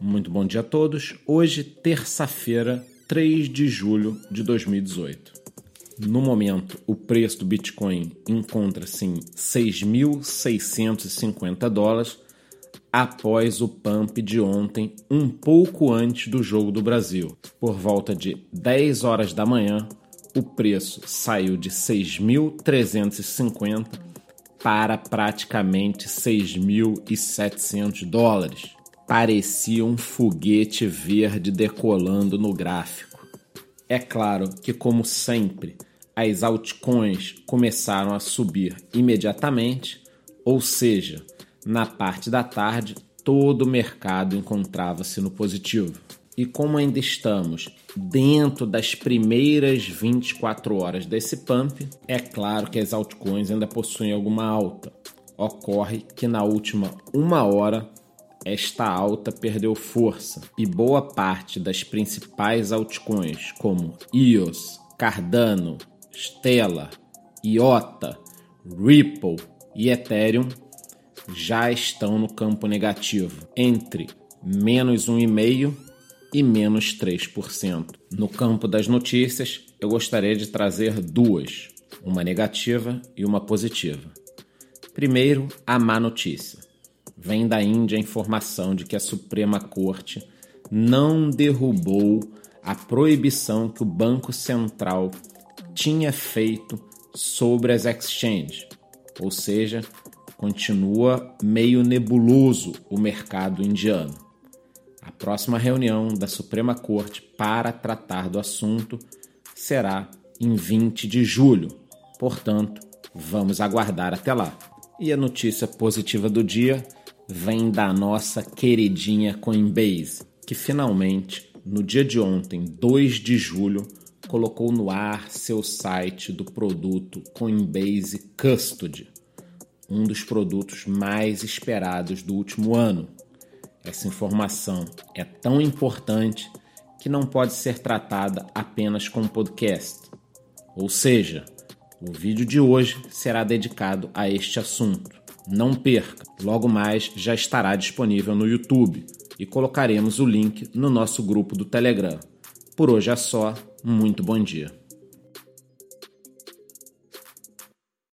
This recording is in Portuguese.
Muito bom dia a todos. Hoje, terça-feira, 3 de julho de 2018. No momento, o preço do Bitcoin encontra-se em 6.650 dólares após o pump de ontem, um pouco antes do jogo do Brasil. Por volta de 10 horas da manhã, o preço saiu de 6.350 para praticamente 6.700 dólares. Parecia um foguete verde decolando no gráfico. É claro que, como sempre, as altcoins começaram a subir imediatamente, ou seja, na parte da tarde todo o mercado encontrava-se no positivo. E como ainda estamos dentro das primeiras 24 horas desse pump, é claro que as altcoins ainda possuem alguma alta. Ocorre que na última uma hora esta alta perdeu força e boa parte das principais altcoins, como EOS, Cardano, Stellar, IOTA, Ripple e Ethereum, já estão no campo negativo, entre menos 1,5% e menos 3%. No campo das notícias, eu gostaria de trazer duas, uma negativa e uma positiva. Primeiro, a má notícia. Vem da Índia a informação de que a Suprema Corte não derrubou a proibição que o Banco Central tinha feito sobre as exchanges, ou seja, continua meio nebuloso o mercado indiano. A próxima reunião da Suprema Corte para tratar do assunto será em 20 de julho, portanto, vamos aguardar até lá. E a notícia positiva do dia vem da nossa queridinha Coinbase, que finalmente, no dia de ontem, 2 de julho, colocou no ar seu site do produto Coinbase Custody, um dos produtos mais esperados do último ano. Essa informação é tão importante que não pode ser tratada apenas com podcast. Ou seja, o vídeo de hoje será dedicado a este assunto. Não perca, logo mais já estará disponível no YouTube e colocaremos o link no nosso grupo do Telegram. Por hoje é só, muito bom dia.